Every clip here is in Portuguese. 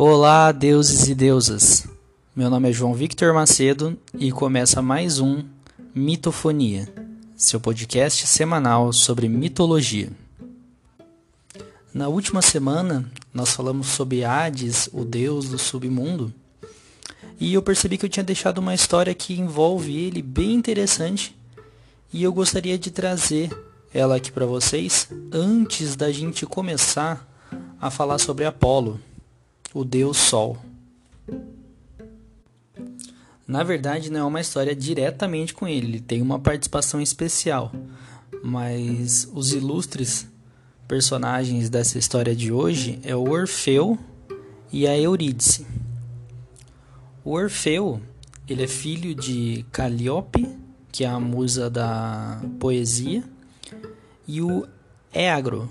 Olá, deuses e deusas. Meu nome é João Victor Macedo e começa mais um Mitofonia, seu podcast semanal sobre mitologia. Na última semana, nós falamos sobre Hades, o deus do submundo, e eu percebi que eu tinha deixado uma história que envolve ele bem interessante e eu gostaria de trazer ela aqui para vocês antes da gente começar a falar sobre Apolo, o deus Sol. Na verdade, não é uma história diretamente com ele, ele tem uma participação especial, mas os ilustres personagens dessa história de hoje é o Orfeu e a Eurídice. O Orfeu, ele é filho de Calíope, que é a musa da poesia, e o Éagro,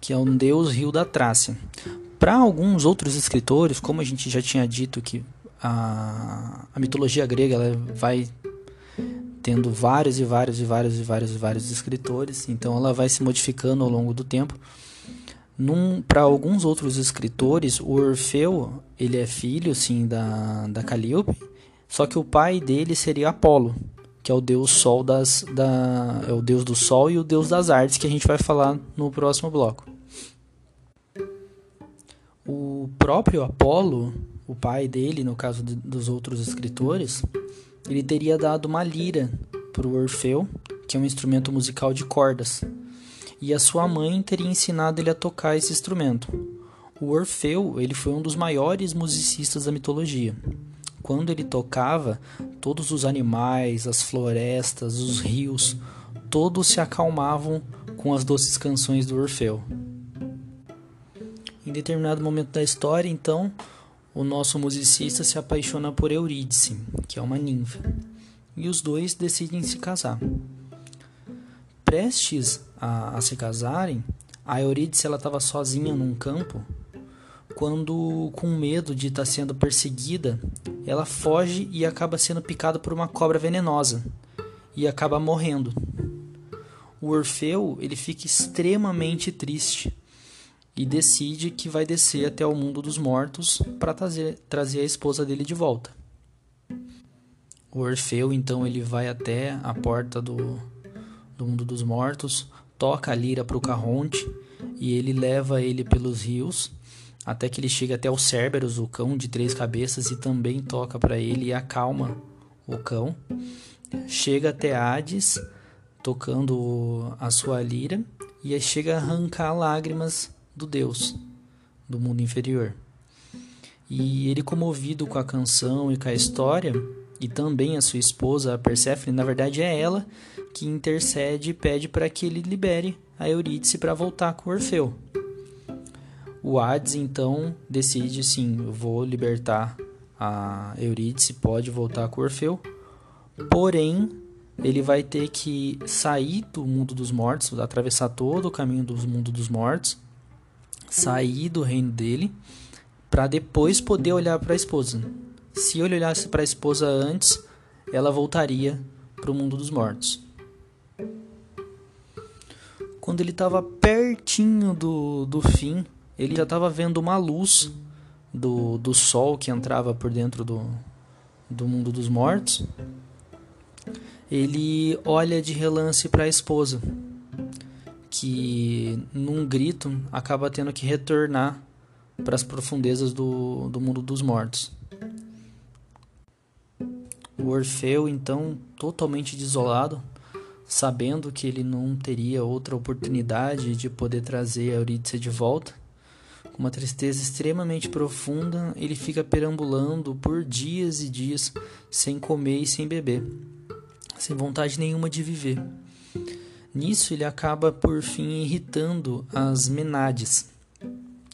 que é um deus rio da Trácia. Para alguns outros escritores, como a gente já tinha dito que a, a mitologia grega ela vai tendo vários e vários e vários e vários e vários escritores, então ela vai se modificando ao longo do tempo. Para alguns outros escritores, o Orfeu ele é filho sim da, da Calíope, só que o pai dele seria Apolo, que é o deus sol das da é o deus do sol e o deus das artes que a gente vai falar no próximo bloco. O próprio Apolo, o pai dele, no caso de, dos outros escritores, ele teria dado uma lira para o Orfeu, que é um instrumento musical de cordas, e a sua mãe teria ensinado ele a tocar esse instrumento. O Orfeu ele foi um dos maiores musicistas da mitologia quando ele tocava, todos os animais, as florestas, os rios, todos se acalmavam com as doces canções do Orfeu. Em determinado momento da história, então, o nosso musicista se apaixona por Eurídice, que é uma ninfa, e os dois decidem se casar. Prestes a, a se casarem, a Eurídice estava sozinha num campo quando, com medo de estar tá sendo perseguida, ela foge e acaba sendo picada por uma cobra venenosa e acaba morrendo. O Orfeu ele fica extremamente triste e decide que vai descer até o mundo dos mortos para trazer, trazer a esposa dele de volta. O Orfeu então ele vai até a porta do, do mundo dos mortos, toca a lira para o Carronte e ele leva ele pelos rios até que ele chega até o Cerberus, o cão de três cabeças, e também toca para ele e acalma o cão. Chega até Hades, tocando a sua lira, e chega a arrancar lágrimas do deus do mundo inferior. E ele, comovido com a canção e com a história, e também a sua esposa, a Perséfone, na verdade é ela que intercede e pede para que ele libere a Eurídice para voltar com Orfeu. O Hades então decide sim, eu vou libertar a Eurídice, pode voltar com Orfeu. Porém, ele vai ter que sair do mundo dos mortos, atravessar todo o caminho do mundo dos mortos, sair do reino dele, para depois poder olhar para a esposa. Se ele olhasse para a esposa antes, ela voltaria para o mundo dos mortos. Quando ele estava pertinho do, do fim, ele já estava vendo uma luz do, do sol que entrava por dentro do, do mundo dos mortos. Ele olha de relance para a esposa, que num grito acaba tendo que retornar para as profundezas do, do mundo dos mortos. O Orfeu, então, totalmente desolado, sabendo que ele não teria outra oportunidade de poder trazer a Eurídice de volta, com uma tristeza extremamente profunda, ele fica perambulando por dias e dias sem comer e sem beber, sem vontade nenhuma de viver. Nisso ele acaba por fim irritando as Menades.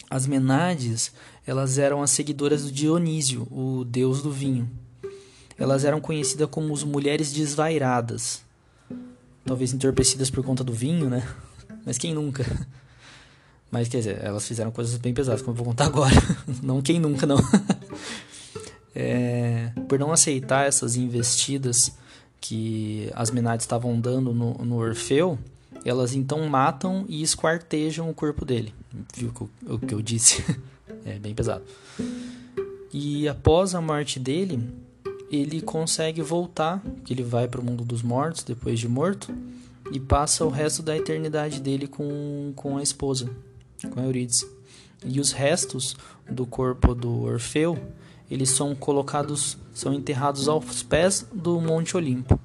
As Menades, elas eram as seguidoras do Dionísio, o deus do vinho. Elas eram conhecidas como as mulheres desvairadas. Talvez entorpecidas por conta do vinho, né? Mas quem nunca? Mas quer dizer, elas fizeram coisas bem pesadas, como eu vou contar agora. não quem nunca, não. é, por não aceitar essas investidas que as Menades estavam dando no, no Orfeu, elas então matam e esquartejam o corpo dele. Viu o que eu disse? é bem pesado. E após a morte dele, ele consegue voltar, que ele vai para o mundo dos mortos depois de morto e passa o resto da eternidade dele com, com a esposa, com a Eurídice. E os restos do corpo do Orfeu, eles são colocados, são enterrados aos pés do Monte Olimpo.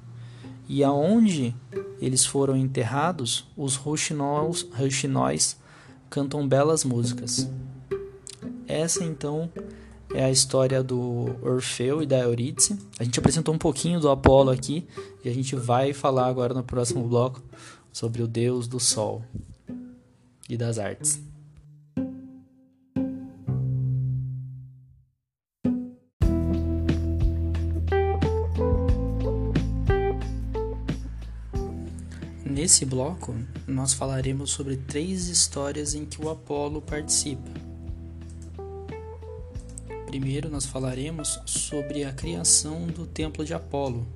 E aonde eles foram enterrados, os rouxinóis cantam belas músicas. Essa então é a história do Orfeu e da Eurídice. A gente apresentou um pouquinho do Apolo aqui e a gente vai falar agora no próximo bloco sobre o deus do sol e das artes. Nesse bloco, nós falaremos sobre três histórias em que o Apolo participa. Primeiro, nós falaremos sobre a criação do Templo de Apolo,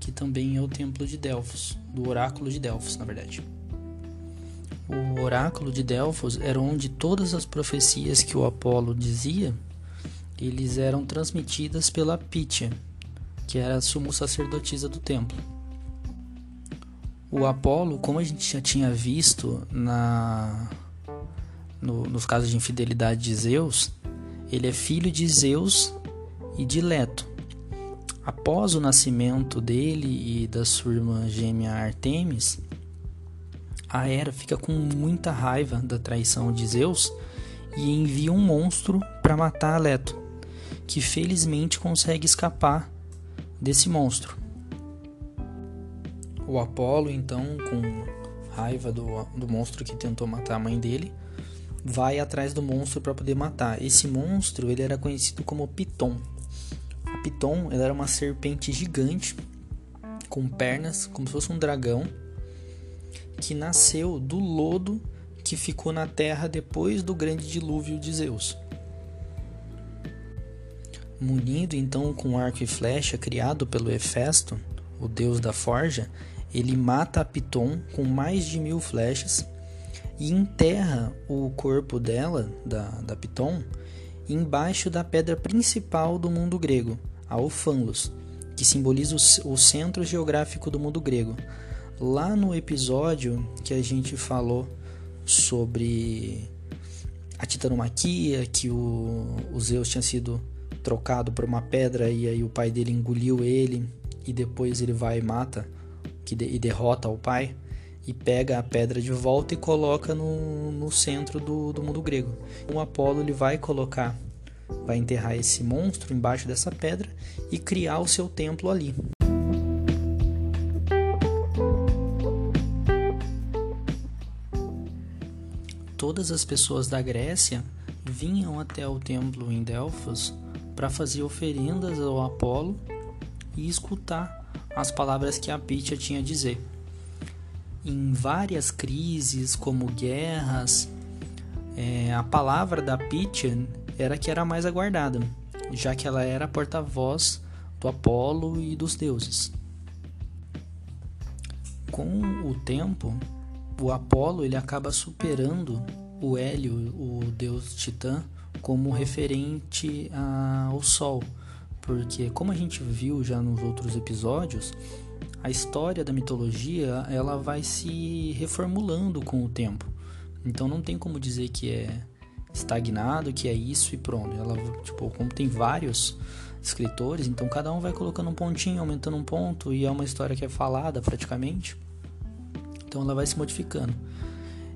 que também é o Templo de Delfos, do Oráculo de Delfos, na verdade. O Oráculo de Delfos era onde todas as profecias que o Apolo dizia, eles eram transmitidas pela Pítia, que era a sumo sacerdotisa do templo. O Apolo, como a gente já tinha visto na no, nos casos de infidelidade de Zeus, ele é filho de Zeus e de Leto. Após o nascimento dele e da sua irmã gêmea Artemis, a Hera fica com muita raiva da traição de Zeus e envia um monstro para matar Leto, que felizmente consegue escapar desse monstro. O Apolo, então, com raiva do, do monstro que tentou matar a mãe dele, vai atrás do monstro para poder matar. Esse monstro ele era conhecido como Piton. A Piton ela era uma serpente gigante com pernas como se fosse um dragão que nasceu do lodo que ficou na terra depois do grande dilúvio de Zeus. Munido então com arco e flecha criado pelo Hefesto, o deus da forja, ele mata a Piton com mais de mil flechas e enterra o corpo dela, da, da Piton, embaixo da pedra principal do mundo grego, a Ofanlos, que simboliza o, o centro geográfico do mundo grego. Lá no episódio que a gente falou sobre a titanomaquia, que o, o Zeus tinha sido trocado por uma pedra e aí o pai dele engoliu ele e depois ele vai e mata que de, e derrota o pai e pega a pedra de volta e coloca no, no centro do, do mundo grego. O Apolo ele vai colocar, vai enterrar esse monstro embaixo dessa pedra e criar o seu templo ali. Todas as pessoas da Grécia vinham até o templo em Delfos para fazer oferendas ao Apolo e escutar as palavras que a Pitya tinha a dizer. Em várias crises, como guerras, é, a palavra da Pitya era que era mais aguardada, já que ela era porta-voz do Apolo e dos deuses. Com o tempo, o Apolo ele acaba superando o Hélio, o deus Titã, como referente ao Sol porque como a gente viu já nos outros episódios, a história da mitologia ela vai se reformulando com o tempo. Então não tem como dizer que é estagnado, que é isso e pronto. Ela tipo, como tem vários escritores, então cada um vai colocando um pontinho, aumentando um ponto e é uma história que é falada praticamente. Então ela vai se modificando.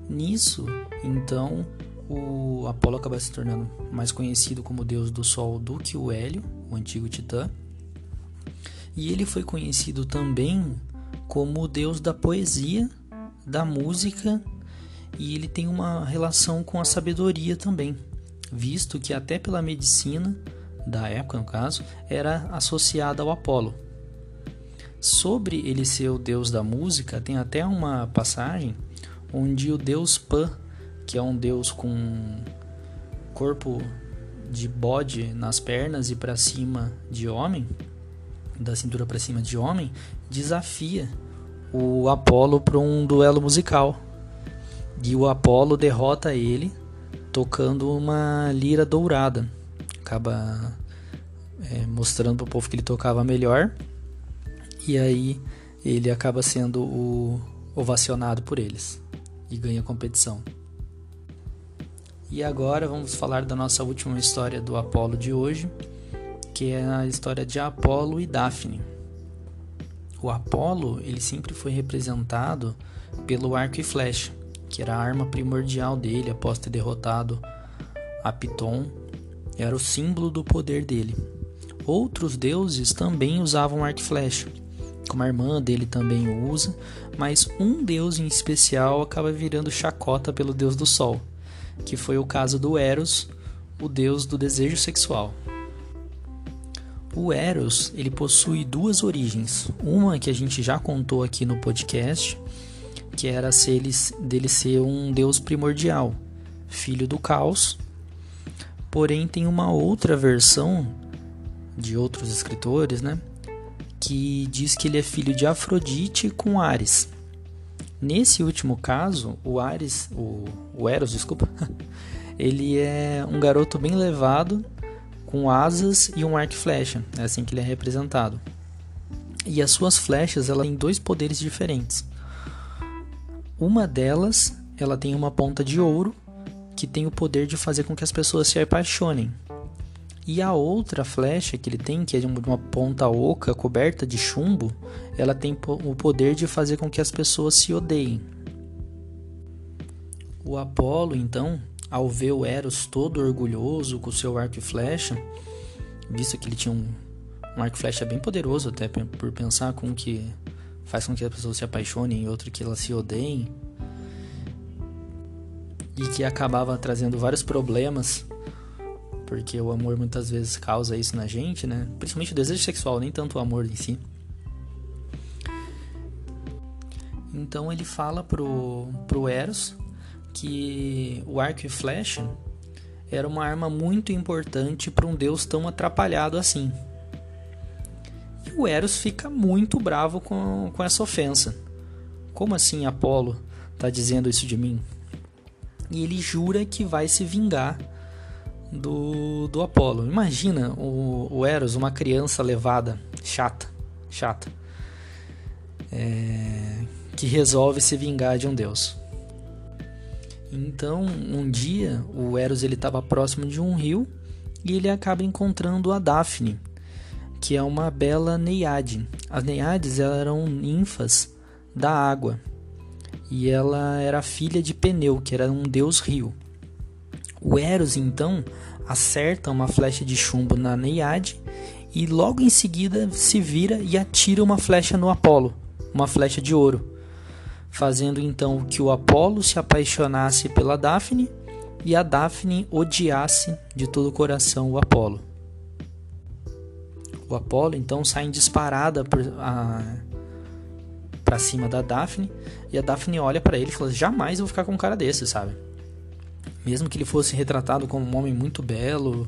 Nisso, então, o Apolo acaba se tornando mais conhecido como deus do sol do que o Hélio, o antigo Titã. E ele foi conhecido também como o deus da poesia, da música, e ele tem uma relação com a sabedoria também, visto que até pela medicina da época, no caso, era associada ao Apolo. Sobre ele ser o deus da música, tem até uma passagem onde o deus Pan que é um deus com corpo de bode nas pernas e para cima de homem, da cintura para cima de homem, desafia o Apolo para um duelo musical. E o Apolo derrota ele tocando uma lira dourada. Acaba é, mostrando para o povo que ele tocava melhor. E aí ele acaba sendo o ovacionado por eles e ganha a competição. E agora vamos falar da nossa última história do Apolo de hoje, que é a história de Apolo e Daphne. O Apolo ele sempre foi representado pelo arco e flecha, que era a arma primordial dele após ter derrotado a Piton, era o símbolo do poder dele. Outros deuses também usavam arco e flecha, como a irmã dele também o usa, mas um deus em especial acaba virando chacota pelo deus do sol, que foi o caso do Eros, o deus do desejo sexual. O Eros, ele possui duas origens. Uma que a gente já contou aqui no podcast, que era se ele, dele ser um deus primordial, filho do caos. Porém, tem uma outra versão de outros escritores, né? Que diz que ele é filho de Afrodite com Ares. Nesse último caso, o Ares, o, o Eros, desculpa, ele é um garoto bem levado, com asas e um arco e flecha. É assim que ele é representado. E as suas flechas, ela tem dois poderes diferentes. Uma delas, ela tem uma ponta de ouro que tem o poder de fazer com que as pessoas se apaixonem. E a outra flecha que ele tem, que é de uma ponta oca coberta de chumbo, ela tem o poder de fazer com que as pessoas se odeiem. O Apolo, então, ao ver o Eros todo orgulhoso com seu arco e flecha, visto que ele tinha um, um arco e flecha bem poderoso, até por pensar com que faz com que as pessoas se apaixonem e outro que elas se odeiem. E que acabava trazendo vários problemas, porque o amor muitas vezes causa isso na gente, né? Principalmente o desejo sexual, nem tanto o amor em si. Então ele fala pro, pro Eros que o arco e flecha era uma arma muito importante para um deus tão atrapalhado assim o Eros fica muito bravo com, com essa ofensa. Como assim Apolo está dizendo isso de mim? E ele jura que vai se vingar do, do Apolo. Imagina o, o Eros, uma criança levada, chata, chata, é, que resolve se vingar de um deus. Então, um dia, o Eros ele estava próximo de um rio e ele acaba encontrando a Daphne, que é uma bela neiade. As neiades eram ninfas da água e ela era filha de Peneu, que era um deus rio. O Eros então acerta uma flecha de chumbo na neiade e logo em seguida se vira e atira uma flecha no Apolo, uma flecha de ouro, fazendo então que o Apolo se apaixonasse pela Daphne e a Daphne odiasse de todo o coração o Apolo. O Apolo então sai em disparada para cima da Daphne e a Daphne olha para ele e fala: "Jamais eu vou ficar com um cara desse, sabe?" Mesmo que ele fosse retratado como um homem muito belo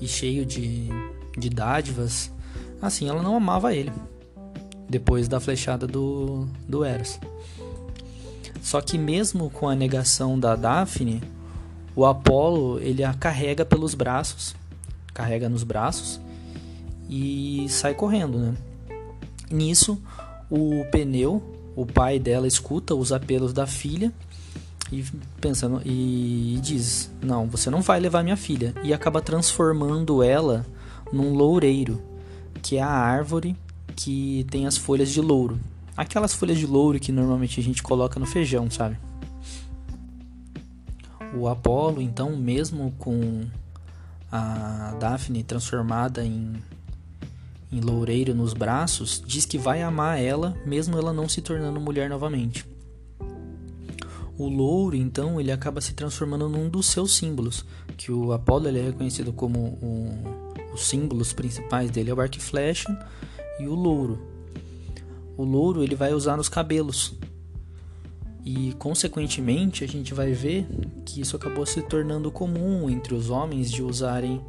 e cheio de, de dádivas, assim, ela não amava ele. Depois da flechada do, do Eros. Só que mesmo com a negação da Daphne, o Apolo ele a carrega pelos braços, carrega nos braços e sai correndo, né? Nisso, o pneu, o pai dela escuta os apelos da filha e pensando e diz: "Não, você não vai levar minha filha" e acaba transformando ela num loureiro, que é a árvore que tem as folhas de louro. Aquelas folhas de louro que normalmente a gente coloca no feijão, sabe? O Apolo, então, mesmo com a Daphne transformada em em loureiro nos braços, diz que vai amar ela, mesmo ela não se tornando mulher novamente. O louro, então, ele acaba se transformando num dos seus símbolos, que o Apolo ele é reconhecido como um, os símbolos principais dele é o arco e flecha e o louro. O louro ele vai usar nos cabelos. E consequentemente a gente vai ver que isso acabou se tornando comum entre os homens de usarem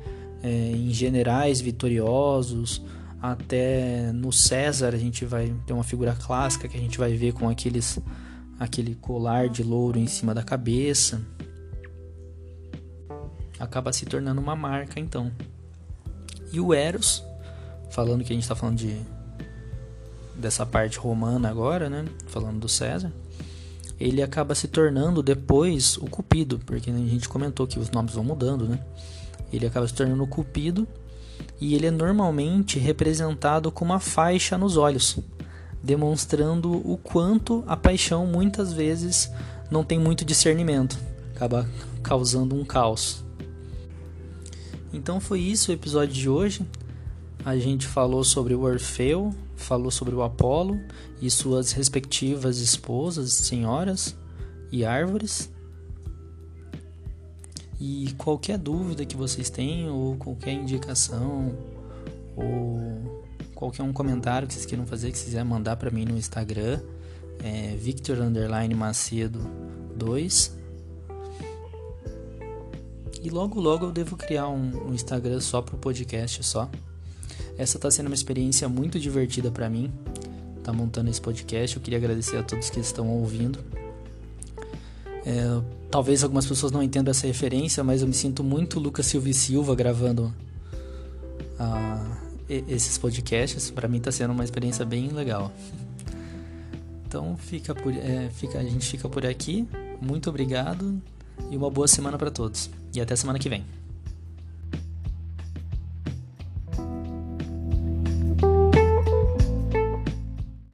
é, em generais vitoriosos até no César a gente vai ter uma figura clássica que a gente vai ver com aqueles aquele colar de louro em cima da cabeça. Acaba se tornando uma marca então. E o Eros, falando que a gente está falando de dessa parte romana agora, né? Falando do César, ele acaba se tornando depois o Cupido, porque a gente comentou que os nomes vão mudando, né? Ele acaba se tornando o Cupido e ele é normalmente representado com uma faixa nos olhos, demonstrando o quanto a paixão muitas vezes não tem muito discernimento, acaba causando um caos. Então foi isso o episódio de hoje. A gente falou sobre o Orfeu, falou sobre o Apolo e suas respectivas esposas, senhoras e árvores. E qualquer dúvida que vocês tenham, ou qualquer indicação, ou qualquer um comentário que vocês queiram fazer, que vocês quiserem mandar para mim no Instagram, é Victor Macedo 2. E logo logo eu devo criar um, um Instagram só pro podcast só. Essa está sendo uma experiência muito divertida para mim. Tá montando esse podcast. Eu queria agradecer a todos que estão ouvindo. É, talvez algumas pessoas não entendam essa referência, mas eu me sinto muito Lucas Silva e Silva gravando uh, esses podcasts. Para mim está sendo uma experiência bem legal. Então fica por, é, fica, a gente fica por aqui. Muito obrigado e uma boa semana para todos. E até semana que vem.